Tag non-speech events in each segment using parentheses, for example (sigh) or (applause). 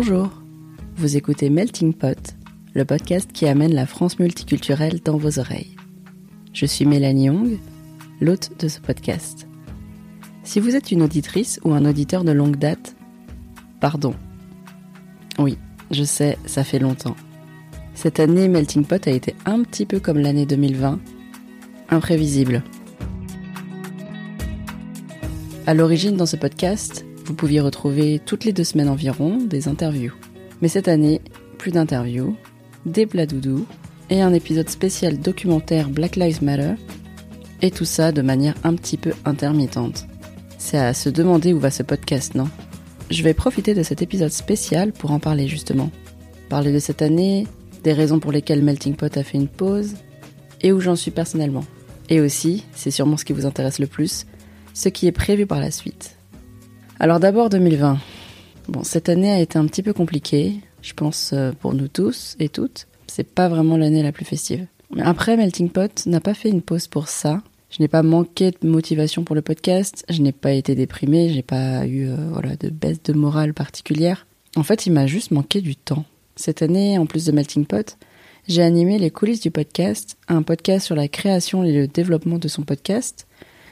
Bonjour, vous écoutez Melting Pot, le podcast qui amène la France multiculturelle dans vos oreilles. Je suis Mélanie Young, l'hôte de ce podcast. Si vous êtes une auditrice ou un auditeur de longue date, pardon. Oui, je sais, ça fait longtemps. Cette année, Melting Pot a été un petit peu comme l'année 2020, imprévisible. À l'origine, dans ce podcast, vous pouviez retrouver toutes les deux semaines environ des interviews. Mais cette année, plus d'interviews, des plats doudous et un épisode spécial documentaire Black Lives Matter, et tout ça de manière un petit peu intermittente. C'est à se demander où va ce podcast, non? Je vais profiter de cet épisode spécial pour en parler justement. Parler de cette année, des raisons pour lesquelles Melting Pot a fait une pause, et où j'en suis personnellement. Et aussi, c'est sûrement ce qui vous intéresse le plus, ce qui est prévu par la suite. Alors d'abord 2020. Bon, cette année a été un petit peu compliquée, je pense euh, pour nous tous et toutes. C'est pas vraiment l'année la plus festive. Mais après, Melting Pot n'a pas fait une pause pour ça. Je n'ai pas manqué de motivation pour le podcast, je n'ai pas été déprimée, j'ai pas eu euh, voilà, de baisse de morale particulière. En fait, il m'a juste manqué du temps. Cette année, en plus de Melting Pot, j'ai animé les coulisses du podcast, un podcast sur la création et le développement de son podcast,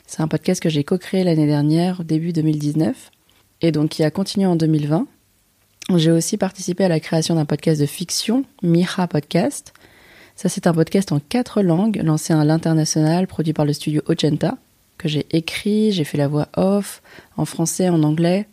c'est un podcast que j'ai co-créé l'année dernière, début 2019, et donc qui a continué en 2020. J'ai aussi participé à la création d'un podcast de fiction, Mira Podcast. Ça, c'est un podcast en quatre langues, lancé à l'international, produit par le studio Ogenta, que j'ai écrit, j'ai fait la voix off, en français, en anglais.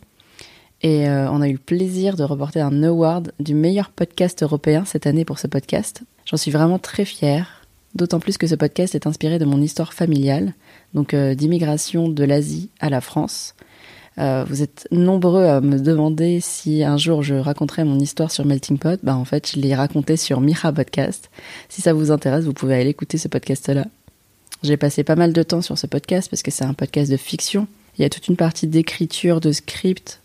Et euh, on a eu le plaisir de reporter un award du meilleur podcast européen cette année pour ce podcast. J'en suis vraiment très fière. D'autant plus que ce podcast est inspiré de mon histoire familiale, donc euh, d'immigration de l'Asie à la France. Euh, vous êtes nombreux à me demander si un jour je raconterai mon histoire sur Melting Pot. Bah en fait, je l'ai raconté sur Mira Podcast. Si ça vous intéresse, vous pouvez aller écouter ce podcast-là. J'ai passé pas mal de temps sur ce podcast parce que c'est un podcast de fiction. Il y a toute une partie d'écriture, de script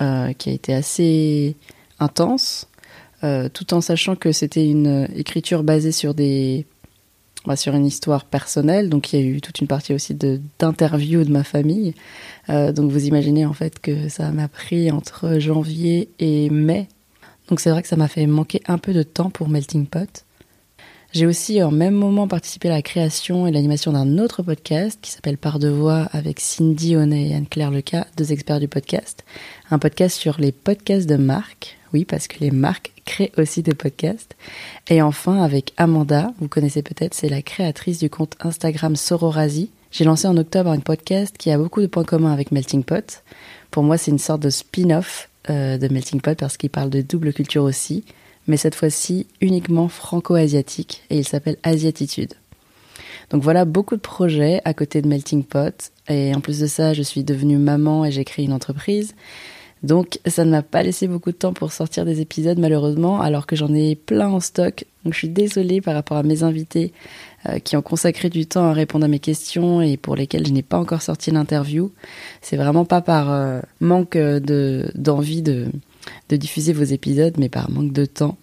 euh, qui a été assez intense, tout en sachant que c'était une écriture basée sur des sur une histoire personnelle. Donc il y a eu toute une partie aussi d'interviews de, ma famille. Euh, donc vous imaginez en fait que ça m'a pris entre janvier et mai. Donc c'est vrai que ça m'a fait manquer un peu de temps pour Melting Pot. J'ai aussi en même moment participé à la création et l'animation d'un autre podcast qui s'appelle Par de voix avec Cindy Honnet et Anne-Claire Leca, deux experts du podcast. Un podcast sur les podcasts de marque. Oui, parce que les marques créent aussi des podcasts. Et enfin, avec Amanda, vous connaissez peut-être, c'est la créatrice du compte Instagram Sororasi. J'ai lancé en octobre un podcast qui a beaucoup de points communs avec Melting Pot. Pour moi, c'est une sorte de spin-off euh, de Melting Pot parce qu'il parle de double culture aussi, mais cette fois-ci uniquement franco-asiatique et il s'appelle Asiatitude. Donc voilà beaucoup de projets à côté de Melting Pot et en plus de ça, je suis devenue maman et j'ai créé une entreprise. Donc ça ne m'a pas laissé beaucoup de temps pour sortir des épisodes malheureusement, alors que j'en ai plein en stock. Donc je suis désolée par rapport à mes invités euh, qui ont consacré du temps à répondre à mes questions et pour lesquels je n'ai pas encore sorti l'interview. C'est vraiment pas par euh, manque de d'envie de, de diffuser vos épisodes, mais par manque de temps.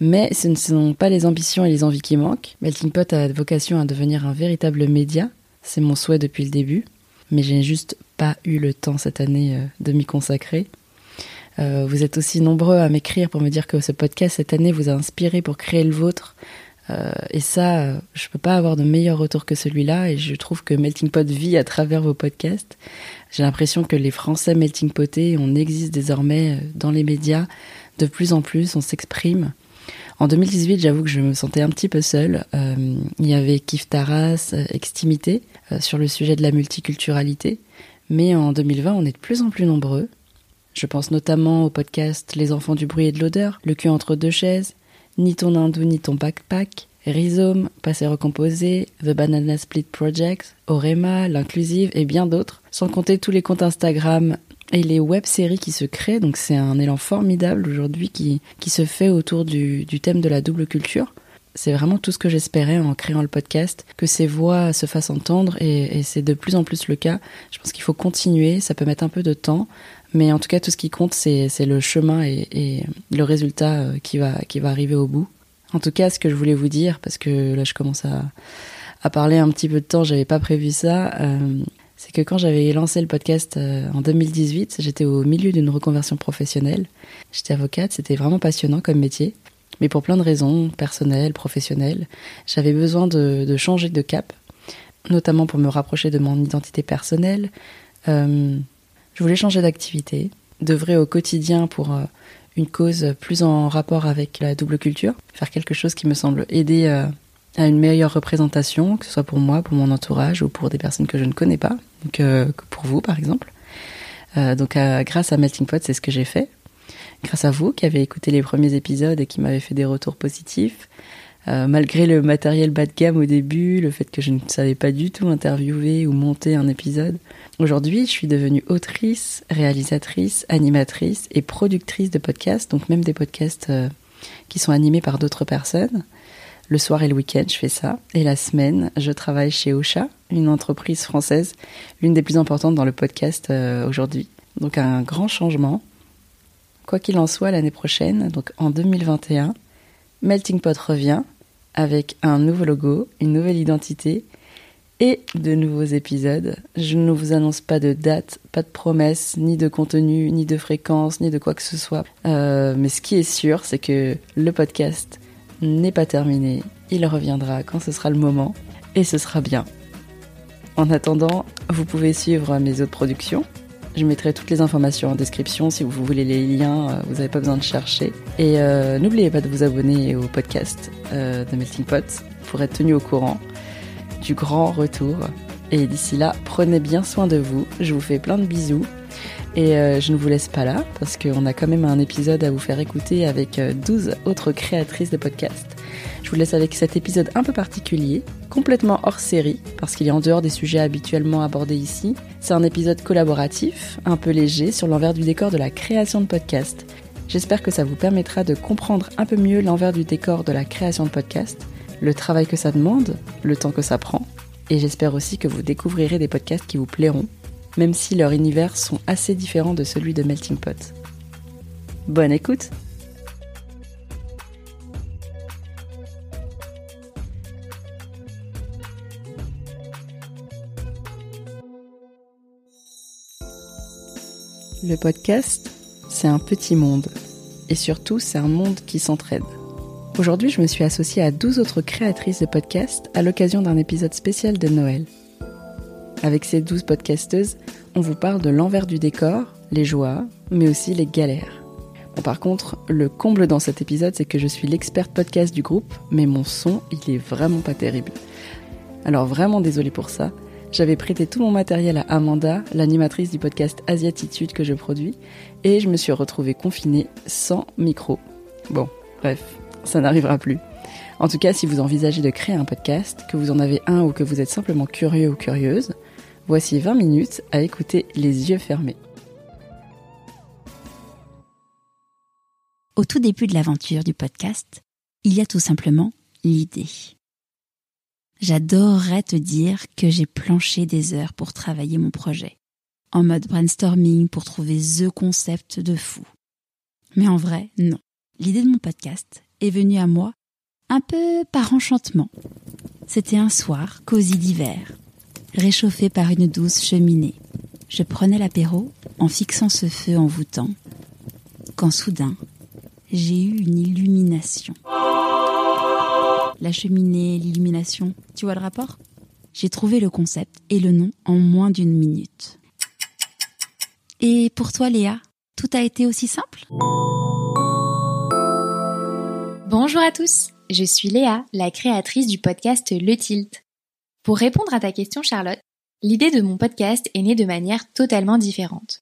Mais ce ne sont pas les ambitions et les envies qui manquent. Melting Pot a vocation à devenir un véritable média. C'est mon souhait depuis le début mais j'ai juste pas eu le temps cette année euh, de m'y consacrer. Euh, vous êtes aussi nombreux à m'écrire pour me dire que ce podcast cette année vous a inspiré pour créer le vôtre. Euh, et ça, je peux pas avoir de meilleur retour que celui-là. Et je trouve que Melting Pot vit à travers vos podcasts. J'ai l'impression que les Français Melting Potés, on existe désormais dans les médias de plus en plus, on s'exprime. En 2018, j'avoue que je me sentais un petit peu seule. il y avait Kif Taras, Extimité, euh, sur le sujet de la multiculturalité. Mais en 2020, on est de plus en plus nombreux. Je pense notamment au podcast Les enfants du bruit et de l'odeur, Le cul entre deux chaises, Ni ton hindou ni ton backpack, Rhizome, Passé recomposé, The Banana Split Project, Orema, L'Inclusive et bien d'autres, sans compter tous les comptes Instagram et les web-séries qui se créent. Donc c'est un élan formidable aujourd'hui qui, qui se fait autour du, du thème de la double culture c'est vraiment tout ce que j'espérais en créant le podcast, que ces voix se fassent entendre et, c'est de plus en plus le cas. Je pense qu'il faut continuer, ça peut mettre un peu de temps, mais en tout cas tout ce qui compte c'est le chemin et, le résultat euh, qui va, qui va arriver au bout. En tout cas, ce que je voulais vous dire, parce que là je commence à, à parler un petit peu de temps, j'avais pas prévu ça, euh, c'est que quand j'avais lancé le podcast euh, en 2018, j'étais au milieu d'une reconversion professionnelle. J'étais avocate, c'était vraiment passionnant comme métier. Mais pour plein de raisons, personnelles, professionnelles, j'avais besoin de, changer de cap, notamment pour me rapprocher de mon identité personnelle. Euh, je voulais changer d'activité, d'œuvrer au quotidien pour euh, une cause plus en rapport avec la double culture, faire quelque chose qui me semble aider euh, à une meilleure représentation, que ce soit pour moi, pour mon entourage ou pour des personnes que je ne connais pas, que pour vous par exemple. donc grâce à Melting Pot, c'est ce que j'ai fait grâce à vous qui avez écouté les premiers épisodes et qui m'avez fait des retours positifs. Euh, malgré le matériel bas de gamme au début, le fait que je ne savais pas du tout interviewer ou monter un épisode, aujourd'hui je suis devenue autrice, réalisatrice, animatrice et productrice de podcasts, donc même des podcasts euh, qui sont animés par d'autres personnes. Le soir et le week-end, je fais ça. Et la semaine, je travaille chez Ocha, une entreprise française, l'une des plus importantes dans le podcast euh, aujourd'hui. Donc un grand changement. Quoi qu'il en soit, l'année prochaine, donc en 2021, Melting Pot revient avec un nouveau logo, une nouvelle identité et de nouveaux épisodes. Je ne vous annonce pas de date, pas de promesses, ni de contenu, ni de fréquence, ni de quoi que ce soit. Euh, mais ce qui est sûr, c'est que le podcast n'est pas terminé. Il reviendra quand ce sera le moment et ce sera bien. En attendant, vous pouvez suivre mes autres productions je mettrai toutes les informations en description si vous voulez les liens, euh, vous n'avez pas besoin de chercher. Et euh, n'oubliez pas de vous abonner au podcast euh, de Melting Pot pour être tenu au courant du grand retour. Et d'ici là, prenez bien soin de vous. Je vous fais plein de bisous. Et je ne vous laisse pas là parce qu'on a quand même un épisode à vous faire écouter avec 12 autres créatrices de podcasts. Je vous laisse avec cet épisode un peu particulier, complètement hors série, parce qu'il est en dehors des sujets habituellement abordés ici. C'est un épisode collaboratif, un peu léger, sur l'envers du décor de la création de podcasts. J'espère que ça vous permettra de comprendre un peu mieux l'envers du décor de la création de podcasts, le travail que ça demande, le temps que ça prend, et j'espère aussi que vous découvrirez des podcasts qui vous plairont, même si leurs univers sont assez différents de celui de Melting Pot. Bonne écoute Le podcast, c'est un petit monde. Et surtout, c'est un monde qui s'entraide. Aujourd'hui, je me suis associée à 12 autres créatrices de podcasts à l'occasion d'un épisode spécial de Noël. Avec ces 12 podcasteuses, on vous parle de l'envers du décor, les joies, mais aussi les galères. Bon, par contre, le comble dans cet épisode, c'est que je suis l'experte podcast du groupe, mais mon son, il est vraiment pas terrible. Alors vraiment désolée pour ça, j'avais prêté tout mon matériel à Amanda, l'animatrice du podcast Asiatitude que je produis, et je me suis retrouvée confinée sans micro. Bon, bref, ça n'arrivera plus. En tout cas, si vous envisagez de créer un podcast, que vous en avez un ou que vous êtes simplement curieux ou curieuse, voici 20 minutes à écouter les yeux fermés. Au tout début de l'aventure du podcast, il y a tout simplement l'idée. J'adorerais te dire que j'ai planché des heures pour travailler mon projet, en mode brainstorming pour trouver the concept de fou. Mais en vrai, non. L'idée de mon podcast est venue à moi un peu par enchantement. C'était un soir, cosy d'hiver, réchauffé par une douce cheminée. Je prenais l'apéro en fixant ce feu envoûtant, quand soudain, j'ai eu une illumination la cheminée, l'illumination. Tu vois le rapport? J'ai trouvé le concept et le nom en moins d'une minute. Et pour toi, Léa, tout a été aussi simple? Bonjour à tous, je suis Léa, la créatrice du podcast Le Tilt. Pour répondre à ta question, Charlotte, l'idée de mon podcast est née de manière totalement différente.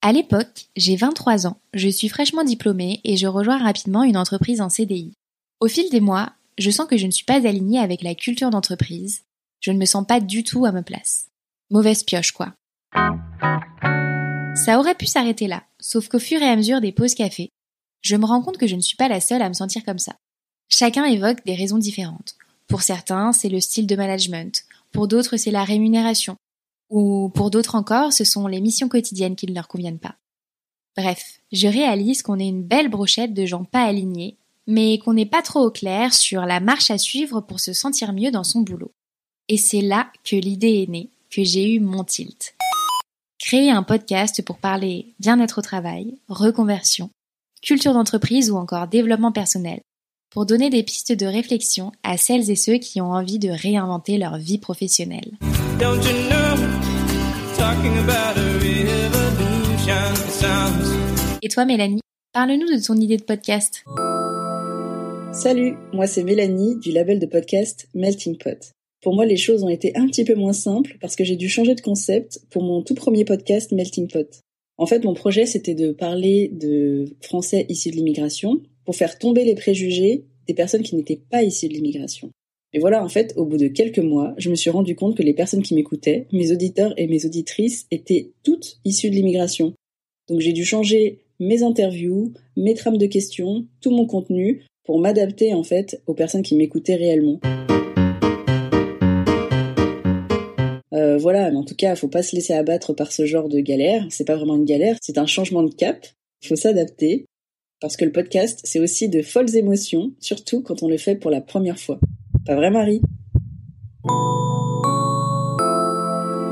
À l'époque, j'ai 23 ans, je suis fraîchement diplômée et je rejoins rapidement une entreprise en CDI. Au fil des mois, je sens que je ne suis pas alignée avec la culture d'entreprise. Je ne me sens pas du tout à ma place. Mauvaise pioche, quoi. Ça aurait pu s'arrêter là, sauf qu'au fur et à mesure des pauses café, je me rends compte que je ne suis pas la seule à me sentir comme ça. Chacun évoque des raisons différentes. Pour certains, c'est le style de management, pour d'autres, c'est la rémunération, ou pour d'autres encore, ce sont les missions quotidiennes qui ne leur conviennent pas. Bref, je réalise qu'on est une belle brochette de gens pas alignés mais qu'on n'est pas trop au clair sur la marche à suivre pour se sentir mieux dans son boulot. Et c'est là que l'idée est née, que j'ai eu mon tilt. Créer un podcast pour parler bien-être au travail, reconversion, culture d'entreprise ou encore développement personnel, pour donner des pistes de réflexion à celles et ceux qui ont envie de réinventer leur vie professionnelle. Et toi Mélanie, parle-nous de ton idée de podcast. Salut, moi c'est Mélanie du label de podcast Melting Pot. Pour moi, les choses ont été un petit peu moins simples parce que j'ai dû changer de concept pour mon tout premier podcast Melting Pot. En fait, mon projet, c'était de parler de Français issus de l'immigration pour faire tomber les préjugés des personnes qui n'étaient pas issues de l'immigration. Et voilà, en fait, au bout de quelques mois, je me suis rendu compte que les personnes qui m'écoutaient, mes auditeurs et mes auditrices, étaient toutes issues de l'immigration. Donc j'ai dû changer mes interviews, mes trames de questions, tout mon contenu pour m'adapter en fait aux personnes qui m'écoutaient réellement. Euh, voilà, mais en tout cas, faut pas se laisser abattre par ce genre de galère. C'est pas vraiment une galère, c'est un changement de cap. Faut s'adapter parce que le podcast, c'est aussi de folles émotions, surtout quand on le fait pour la première fois. Pas vrai, Marie?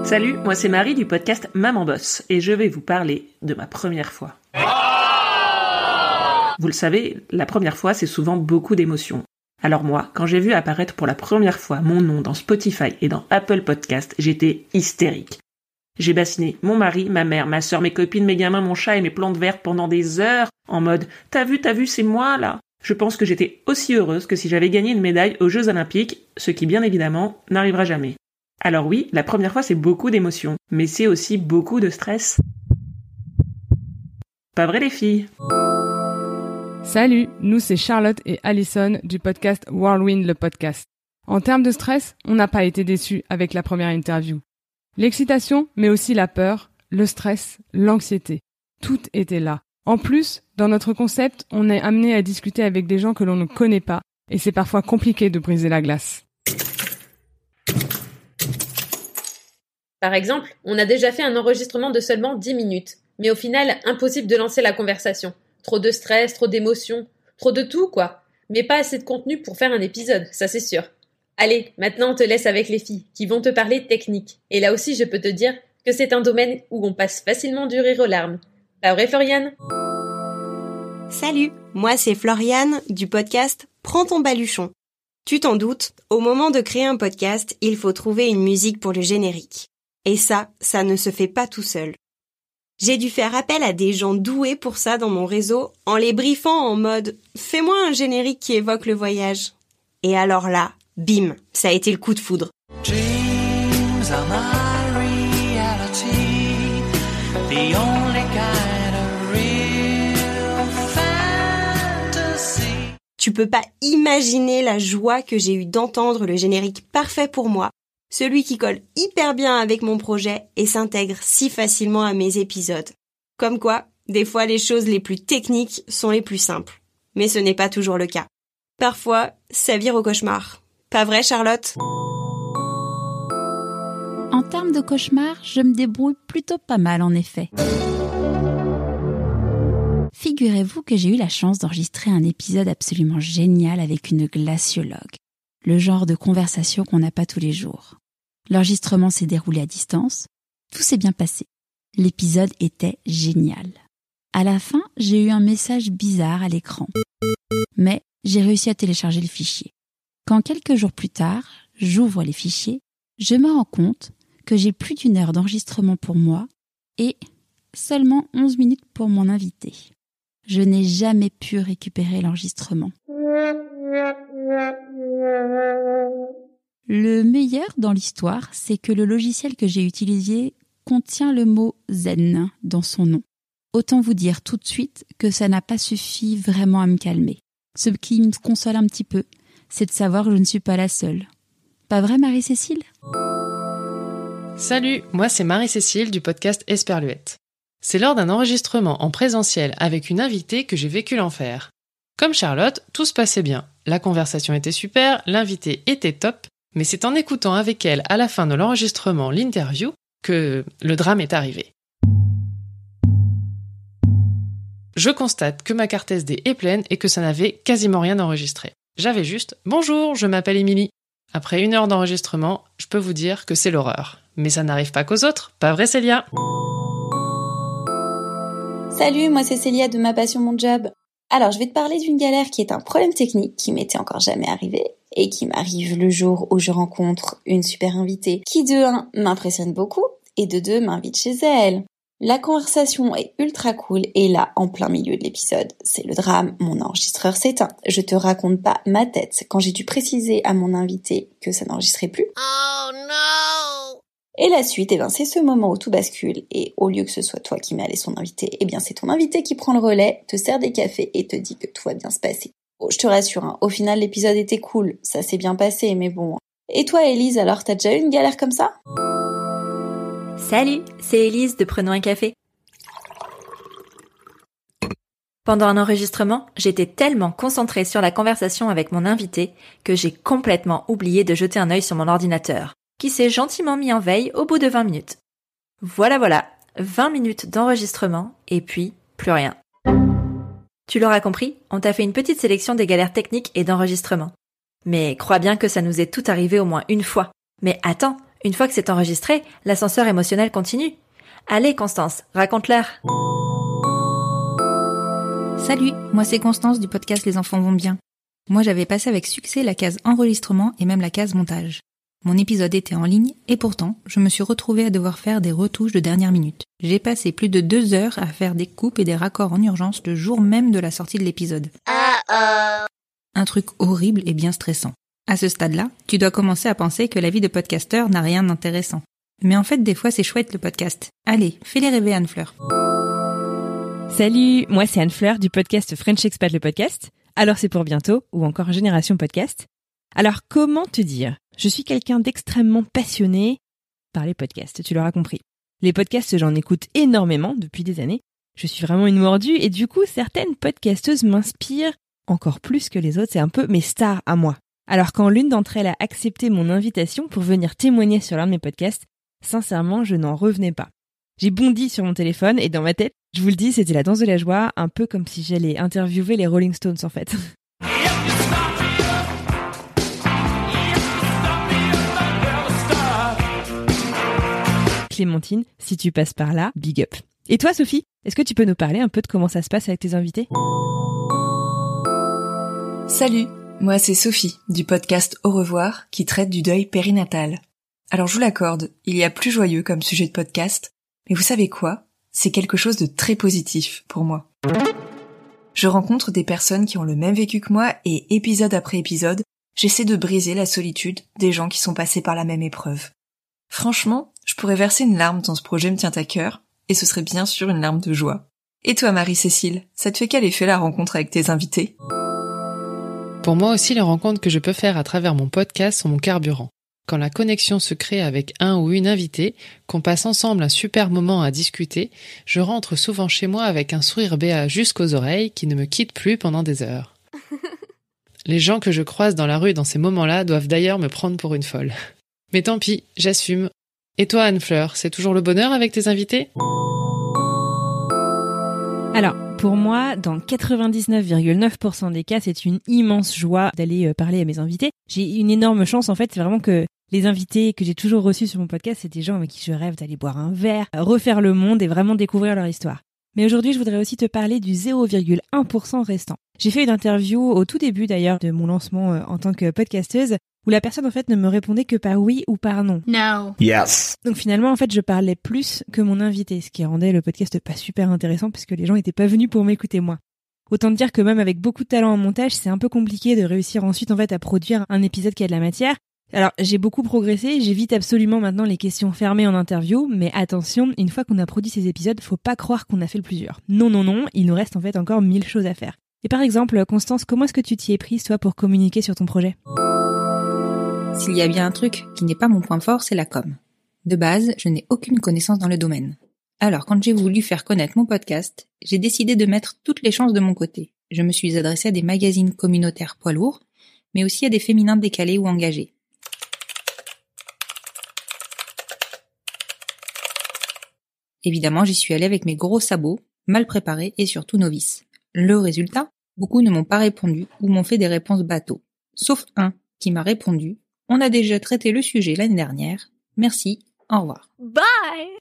Salut, moi c'est Marie du podcast Maman Boss et je vais vous parler de ma première fois. Vous le savez, la première fois c'est souvent beaucoup d'émotions. Alors moi, quand j'ai vu apparaître pour la première fois mon nom dans Spotify et dans Apple Podcast, j'étais hystérique. J'ai bassiné mon mari, ma mère, ma soeur, mes copines, mes gamins, mon chat et mes plantes vertes pendant des heures en mode T'as vu, t'as vu, c'est moi là Je pense que j'étais aussi heureuse que si j'avais gagné une médaille aux Jeux Olympiques, ce qui bien évidemment n'arrivera jamais. Alors oui, la première fois c'est beaucoup d'émotions, mais c'est aussi beaucoup de stress. Pas vrai les filles? Salut, nous c'est Charlotte et Allison du podcast Whirlwind le podcast. En termes de stress, on n'a pas été déçus avec la première interview. L'excitation, mais aussi la peur, le stress, l'anxiété, tout était là. En plus, dans notre concept, on est amené à discuter avec des gens que l'on ne connaît pas, et c'est parfois compliqué de briser la glace. Par exemple, on a déjà fait un enregistrement de seulement 10 minutes, mais au final, impossible de lancer la conversation. Trop de stress, trop d'émotions, trop de tout, quoi. Mais pas assez de contenu pour faire un épisode, ça c'est sûr. Allez, maintenant on te laisse avec les filles, qui vont te parler technique. Et là aussi, je peux te dire que c'est un domaine où on passe facilement du rire aux larmes. Pas vrai, Floriane? Salut, moi c'est Floriane du podcast Prends ton baluchon. Tu t'en doutes, au moment de créer un podcast, il faut trouver une musique pour le générique. Et ça, ça ne se fait pas tout seul. J'ai dû faire appel à des gens doués pour ça dans mon réseau en les briefant en mode fais-moi un générique qui évoque le voyage. Et alors là, bim, ça a été le coup de foudre. Tu peux pas imaginer la joie que j'ai eue d'entendre le générique parfait pour moi celui qui colle hyper bien avec mon projet et s'intègre si facilement à mes épisodes. Comme quoi, des fois les choses les plus techniques sont les plus simples. Mais ce n'est pas toujours le cas. Parfois, ça vire au cauchemar. Pas vrai, Charlotte? En termes de cauchemar, je me débrouille plutôt pas mal en effet. Figurez-vous que j'ai eu la chance d'enregistrer un épisode absolument génial avec une glaciologue le genre de conversation qu'on n'a pas tous les jours. L'enregistrement s'est déroulé à distance, tout s'est bien passé. L'épisode était génial. À la fin, j'ai eu un message bizarre à l'écran. Mais j'ai réussi à télécharger le fichier. Quand quelques jours plus tard, j'ouvre les fichiers, je me rends compte que j'ai plus d'une heure d'enregistrement pour moi et seulement 11 minutes pour mon invité. Je n'ai jamais pu récupérer l'enregistrement. Le meilleur dans l'histoire, c'est que le logiciel que j'ai utilisé contient le mot zen dans son nom. Autant vous dire tout de suite que ça n'a pas suffi vraiment à me calmer. Ce qui me console un petit peu, c'est de savoir que je ne suis pas la seule. Pas vrai, Marie-Cécile? Salut, moi c'est Marie-Cécile du podcast Esperluette. C'est lors d'un enregistrement en présentiel avec une invitée que j'ai vécu l'enfer. Comme Charlotte, tout se passait bien. La conversation était super, l'invité était top, mais c'est en écoutant avec elle à la fin de l'enregistrement l'interview que le drame est arrivé. Je constate que ma carte SD est pleine et que ça n'avait quasiment rien enregistré. J'avais juste Bonjour, je m'appelle Émilie. Après une heure d'enregistrement, je peux vous dire que c'est l'horreur. Mais ça n'arrive pas qu'aux autres, pas vrai Célia? Salut, moi c'est Célia de Ma Passion Mon Job. Alors je vais te parler d'une galère qui est un problème technique qui m'était encore jamais arrivé et qui m'arrive le jour où je rencontre une super invitée qui de 1 m'impressionne beaucoup et de 2 m'invite chez elle. La conversation est ultra cool et là, en plein milieu de l'épisode, c'est le drame, mon enregistreur s'éteint. Je te raconte pas ma tête quand j'ai dû préciser à mon invité que ça n'enregistrait plus. Oh non Et la suite, eh ben, c'est ce moment où tout bascule et au lieu que ce soit toi qui mets son invité, eh bien c'est ton invité qui prend le relais, te sert des cafés et te dit que tout va bien se passer. Oh, je te rassure, hein, au final l'épisode était cool, ça s'est bien passé, mais bon. Et toi Elise, alors t'as déjà eu une galère comme ça? Salut, c'est Elise de Prenons un café. Pendant un enregistrement, j'étais tellement concentrée sur la conversation avec mon invité que j'ai complètement oublié de jeter un œil sur mon ordinateur, qui s'est gentiment mis en veille au bout de 20 minutes. Voilà voilà, 20 minutes d'enregistrement et puis plus rien. Tu l'auras compris, on t'a fait une petite sélection des galères techniques et d'enregistrement. Mais crois bien que ça nous est tout arrivé au moins une fois. Mais attends, une fois que c'est enregistré, l'ascenseur émotionnel continue. Allez Constance, raconte-leur. Salut, moi c'est Constance du podcast Les enfants vont bien. Moi j'avais passé avec succès la case enregistrement et même la case montage. Mon épisode était en ligne et pourtant je me suis retrouvée à devoir faire des retouches de dernière minute. J'ai passé plus de deux heures à faire des coupes et des raccords en urgence le jour même de la sortie de l'épisode. Un truc horrible et bien stressant. À ce stade-là, tu dois commencer à penser que la vie de podcasteur n'a rien d'intéressant. Mais en fait, des fois, c'est chouette le podcast. Allez, fais-les rêver, Anne-Fleur. Salut, moi c'est Anne-Fleur du podcast French Expat le podcast. Alors c'est pour bientôt, ou encore Génération Podcast. Alors comment te dire? Je suis quelqu'un d'extrêmement passionné par les podcasts, tu l'auras compris. Les podcasts, j'en écoute énormément depuis des années. Je suis vraiment une mordue et du coup, certaines podcasteuses m'inspirent encore plus que les autres. C'est un peu mes stars à moi. Alors quand l'une d'entre elles a accepté mon invitation pour venir témoigner sur l'un de mes podcasts, sincèrement, je n'en revenais pas. J'ai bondi sur mon téléphone et dans ma tête, je vous le dis, c'était la danse de la joie, un peu comme si j'allais interviewer les Rolling Stones en fait. (laughs) Clémentine, si tu passes par là, big up. Et toi Sophie, est-ce que tu peux nous parler un peu de comment ça se passe avec tes invités? Salut, moi, c'est Sophie, du podcast Au revoir, qui traite du deuil périnatal. Alors, je vous l'accorde, il y a plus joyeux comme sujet de podcast, mais vous savez quoi? C'est quelque chose de très positif pour moi. Je rencontre des personnes qui ont le même vécu que moi et épisode après épisode, j'essaie de briser la solitude des gens qui sont passés par la même épreuve. Franchement, je pourrais verser une larme tant ce projet me tient à cœur, et ce serait bien sûr une larme de joie. Et toi, Marie-Cécile, ça te fait quel effet la rencontre avec tes invités? Pour moi aussi, les rencontres que je peux faire à travers mon podcast sont mon carburant. Quand la connexion se crée avec un ou une invitée, qu'on passe ensemble un super moment à discuter, je rentre souvent chez moi avec un sourire béat jusqu'aux oreilles qui ne me quitte plus pendant des heures. (laughs) Les gens que je croise dans la rue dans ces moments-là doivent d'ailleurs me prendre pour une folle. Mais tant pis, j'assume. Et toi, Anne-Fleur, c'est toujours le bonheur avec tes invités? Alors, pour moi, dans 99,9% des cas, c'est une immense joie d'aller euh, parler à mes invités. J'ai une énorme chance, en fait, c'est vraiment que les invités que j'ai toujours reçus sur mon podcast, c'est des gens avec qui je rêve d'aller boire un verre, refaire le monde et vraiment découvrir leur histoire. Mais aujourd'hui, je voudrais aussi te parler du 0,1% restant. J'ai fait une interview au tout début d'ailleurs de mon lancement euh, en tant que podcasteuse où la personne en fait ne me répondait que par oui ou par non. No. Yes. Donc finalement en fait je parlais plus que mon invité, ce qui rendait le podcast pas super intéressant puisque les gens n'étaient pas venus pour m'écouter moi. Autant dire que même avec beaucoup de talent en montage, c'est un peu compliqué de réussir ensuite en fait à produire un épisode qui a de la matière. Alors, j'ai beaucoup progressé, j'évite absolument maintenant les questions fermées en interview, mais attention, une fois qu'on a produit ces épisodes, faut pas croire qu'on a fait le plusieurs. Non, non, non, il nous reste en fait encore mille choses à faire. Et par exemple, Constance, comment est-ce que tu t'y es prise, toi, pour communiquer sur ton projet? S'il y a bien un truc qui n'est pas mon point fort, c'est la com. De base, je n'ai aucune connaissance dans le domaine. Alors, quand j'ai voulu faire connaître mon podcast, j'ai décidé de mettre toutes les chances de mon côté. Je me suis adressée à des magazines communautaires poids lourds, mais aussi à des féminins décalés ou engagés. Évidemment, j'y suis allée avec mes gros sabots, mal préparés et surtout novices. Le résultat? Beaucoup ne m'ont pas répondu ou m'ont fait des réponses bateaux. Sauf un qui m'a répondu On a déjà traité le sujet l'année dernière. Merci, au revoir. Bye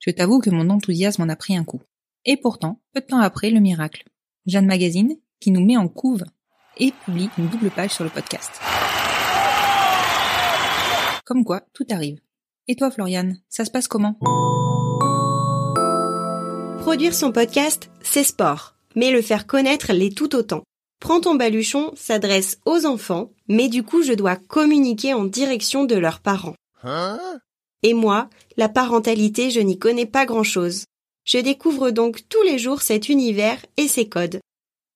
Je t'avoue que mon enthousiasme en a pris un coup. Et pourtant, peu de temps après, le miracle. Jeanne Magazine, qui nous met en couve et publie une double page sur le podcast. Comme quoi, tout arrive. Et toi, Floriane, ça se passe comment? Produire son podcast, c'est sport, mais le faire connaître l'est tout autant. Prends ton baluchon s'adresse aux enfants, mais du coup je dois communiquer en direction de leurs parents. Et moi, la parentalité, je n'y connais pas grand-chose. Je découvre donc tous les jours cet univers et ses codes.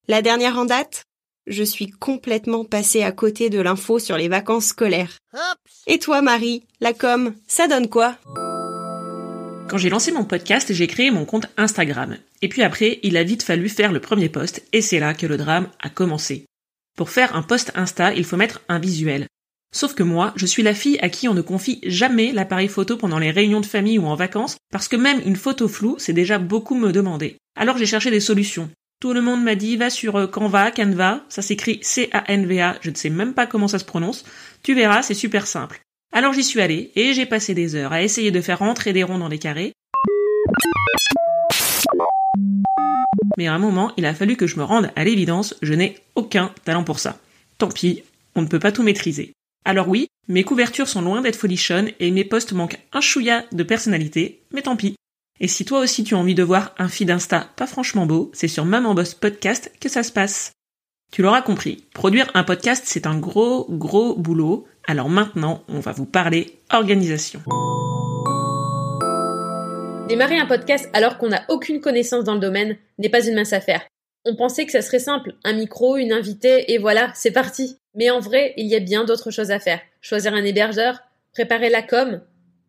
La dernière en date? Je suis complètement passée à côté de l'info sur les vacances scolaires. Et toi, Marie, la com, ça donne quoi? Quand j'ai lancé mon podcast, j'ai créé mon compte Instagram. Et puis après, il a vite fallu faire le premier post, et c'est là que le drame a commencé. Pour faire un post Insta, il faut mettre un visuel. Sauf que moi, je suis la fille à qui on ne confie jamais l'appareil photo pendant les réunions de famille ou en vacances, parce que même une photo floue, c'est déjà beaucoup me demander. Alors j'ai cherché des solutions. Tout le monde m'a dit va sur euh, Canva, Canva, ça s'écrit C-A-N-V-A, je ne sais même pas comment ça se prononce. Tu verras, c'est super simple. Alors j'y suis allée et j'ai passé des heures à essayer de faire rentrer des ronds dans les carrés. Mais à un moment, il a fallu que je me rende à l'évidence, je n'ai aucun talent pour ça. Tant pis, on ne peut pas tout maîtriser. Alors oui, mes couvertures sont loin d'être folichonnes et mes posts manquent un chouïa de personnalité, mais tant pis. Et si toi aussi tu as envie de voir un feed Insta pas franchement beau, c'est sur Maman Boss Podcast que ça se passe. Tu l'auras compris, produire un podcast c'est un gros gros boulot, alors maintenant on va vous parler organisation. Démarrer un podcast alors qu'on n'a aucune connaissance dans le domaine n'est pas une mince affaire. On pensait que ça serait simple, un micro, une invitée, et voilà, c'est parti. Mais en vrai, il y a bien d'autres choses à faire. Choisir un hébergeur, préparer la com,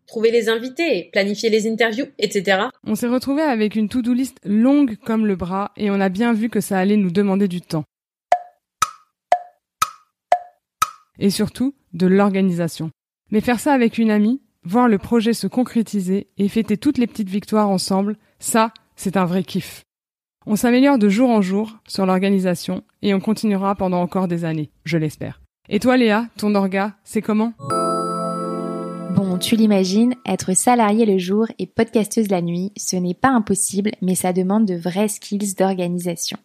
trouver les invités, planifier les interviews, etc. On s'est retrouvé avec une to-do list longue comme le bras et on a bien vu que ça allait nous demander du temps. Et surtout, de l'organisation. Mais faire ça avec une amie, voir le projet se concrétiser et fêter toutes les petites victoires ensemble, ça, c'est un vrai kiff. On s'améliore de jour en jour sur l'organisation et on continuera pendant encore des années, je l'espère. Et toi Léa, ton orga, c'est comment? Bon, tu l'imagines, être salarié le jour et podcasteuse la nuit, ce n'est pas impossible, mais ça demande de vrais skills d'organisation.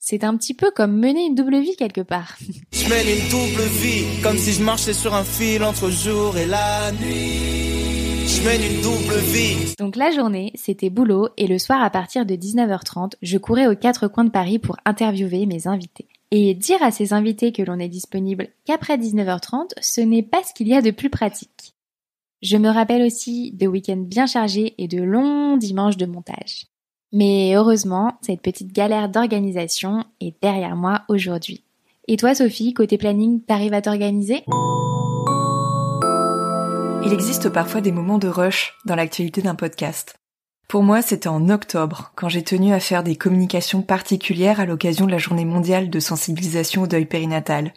C'est un petit peu comme mener une double vie quelque part. Je mène une double vie, comme si je marchais sur un fil entre jour et la nuit. Je mène une double vie. Donc la journée, c'était boulot et le soir à partir de 19h30, je courais aux quatre coins de Paris pour interviewer mes invités. Et dire à ces invités que l'on est disponible qu'après 19h30, ce n'est pas ce qu'il y a de plus pratique. Je me rappelle aussi de week-ends bien chargés et de longs dimanches de montage. Mais heureusement, cette petite galère d'organisation est derrière moi aujourd'hui. Et toi Sophie, côté planning, t'arrives à t'organiser? Il existe parfois des moments de rush dans l'actualité d'un podcast. Pour moi, c'était en octobre, quand j'ai tenu à faire des communications particulières à l'occasion de la journée mondiale de sensibilisation au deuil périnatal.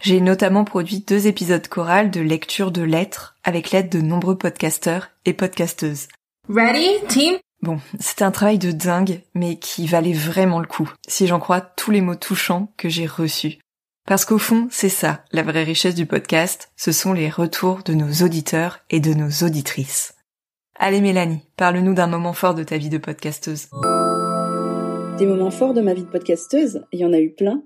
J'ai notamment produit deux épisodes chorales de lecture de lettres avec l'aide de nombreux podcasteurs et podcasteuses. Ready, team? Bon, c'était un travail de dingue, mais qui valait vraiment le coup, si j'en crois tous les mots touchants que j'ai reçus. Parce qu'au fond, c'est ça, la vraie richesse du podcast, ce sont les retours de nos auditeurs et de nos auditrices. Allez Mélanie, parle-nous d'un moment fort de ta vie de podcasteuse. Des moments forts de ma vie de podcasteuse, il y en a eu plein,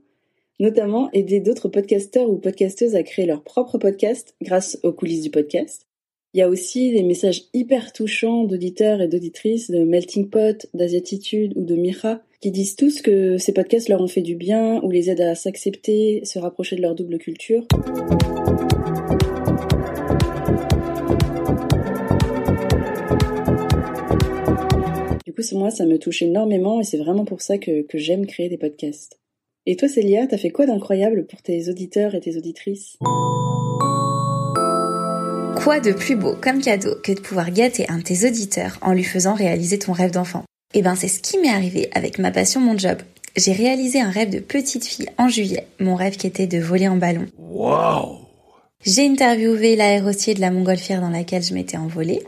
notamment aider d'autres podcasteurs ou podcasteuses à créer leur propre podcast grâce aux coulisses du podcast. Il y a aussi des messages hyper touchants d'auditeurs et d'auditrices de Melting Pot, d'Asiatitude ou de Mira qui disent tous que ces podcasts leur ont fait du bien ou les aident à s'accepter, se rapprocher de leur double culture. Du coup, moi, ça me touche énormément et c'est vraiment pour ça que, que j'aime créer des podcasts. Et toi, Célia, t'as fait quoi d'incroyable pour tes auditeurs et tes auditrices? Quoi de plus beau comme cadeau que de pouvoir gâter un de tes auditeurs en lui faisant réaliser ton rêve d'enfant Eh ben, c'est ce qui m'est arrivé avec ma passion, mon job. J'ai réalisé un rêve de petite fille en juillet, mon rêve qui était de voler en ballon. Wow! J'ai interviewé l'aérostier de la montgolfière dans laquelle je m'étais envolée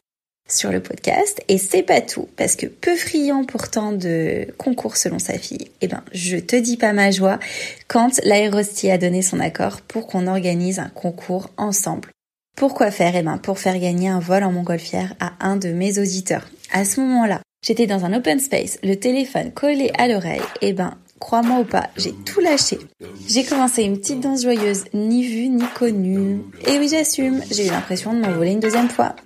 sur le podcast et c'est pas tout parce que peu friand pourtant de concours selon sa fille, eh ben je te dis pas ma joie quand l'aérostier a donné son accord pour qu'on organise un concours ensemble Pourquoi faire? Eh ben, pour faire gagner un vol en montgolfière à un de mes auditeurs. À ce moment-là, j'étais dans un open space, le téléphone collé à l'oreille. Eh ben, crois-moi ou pas, j'ai tout lâché. J'ai commencé une petite danse joyeuse, ni vue ni connue. Et oui, j'assume, j'ai eu l'impression de m'envoler une deuxième fois.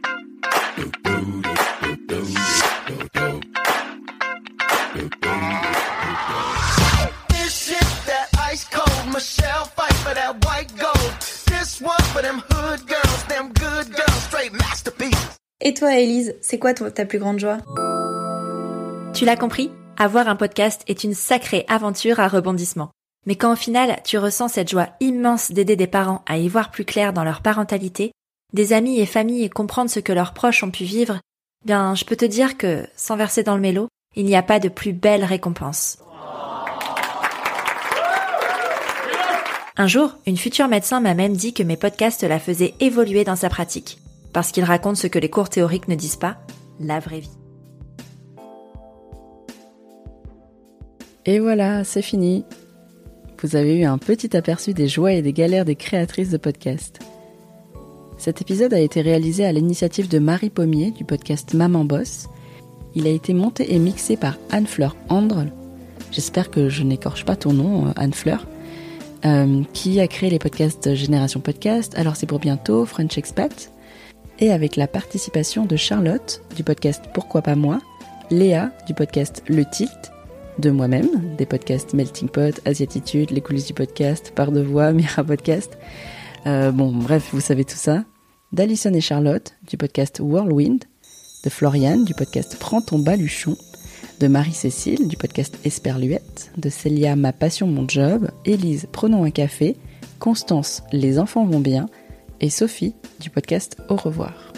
Et toi, Elise, c'est quoi ta plus grande joie? Tu l'as compris Avoir un podcast est une sacrée aventure à rebondissement. Mais quand au final, tu ressens cette joie immense d'aider des parents à y voir plus clair dans leur parentalité, des amis et familles comprendre ce que leurs proches ont pu vivre, bien, je peux te dire que, sans verser dans le mélo, il n'y a pas de plus belle récompense. Un jour, une future médecin m'a même dit que mes podcasts la faisaient évoluer dans sa pratique, parce qu'ils racontent ce que les cours théoriques ne disent pas, la vraie vie. Et voilà, c'est fini. Vous avez eu un petit aperçu des joies et des galères des créatrices de podcasts. Cet épisode a été réalisé à l'initiative de Marie Pommier du podcast Maman Boss. Il a été monté et mixé par Anne-Fleur Andre. J'espère que je n'écorche pas ton nom, Anne-Fleur. Euh, qui a créé les podcasts Génération Podcast, alors c'est pour bientôt, French Expat, et avec la participation de Charlotte du podcast Pourquoi pas moi, Léa du podcast Le Tilt, de moi-même, des podcasts Melting Pot, Asiatitude, Les coulisses du podcast, Par de voix, Mira Podcast, euh, bon bref, vous savez tout ça, d'Alison et Charlotte du podcast Whirlwind, de Floriane du podcast Prends ton baluchon, de Marie-Cécile du podcast Esperluette, de Célia Ma passion mon job, Élise Prenons un café, Constance Les enfants vont bien et Sophie du podcast Au revoir.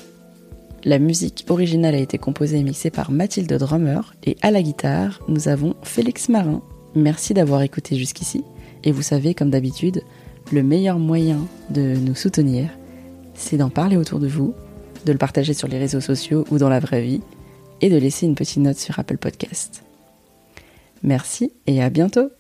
La musique originale a été composée et mixée par Mathilde Drummer et à la guitare, nous avons Félix Marin. Merci d'avoir écouté jusqu'ici et vous savez comme d'habitude, le meilleur moyen de nous soutenir, c'est d'en parler autour de vous, de le partager sur les réseaux sociaux ou dans la vraie vie et de laisser une petite note sur Apple Podcast. Merci et à bientôt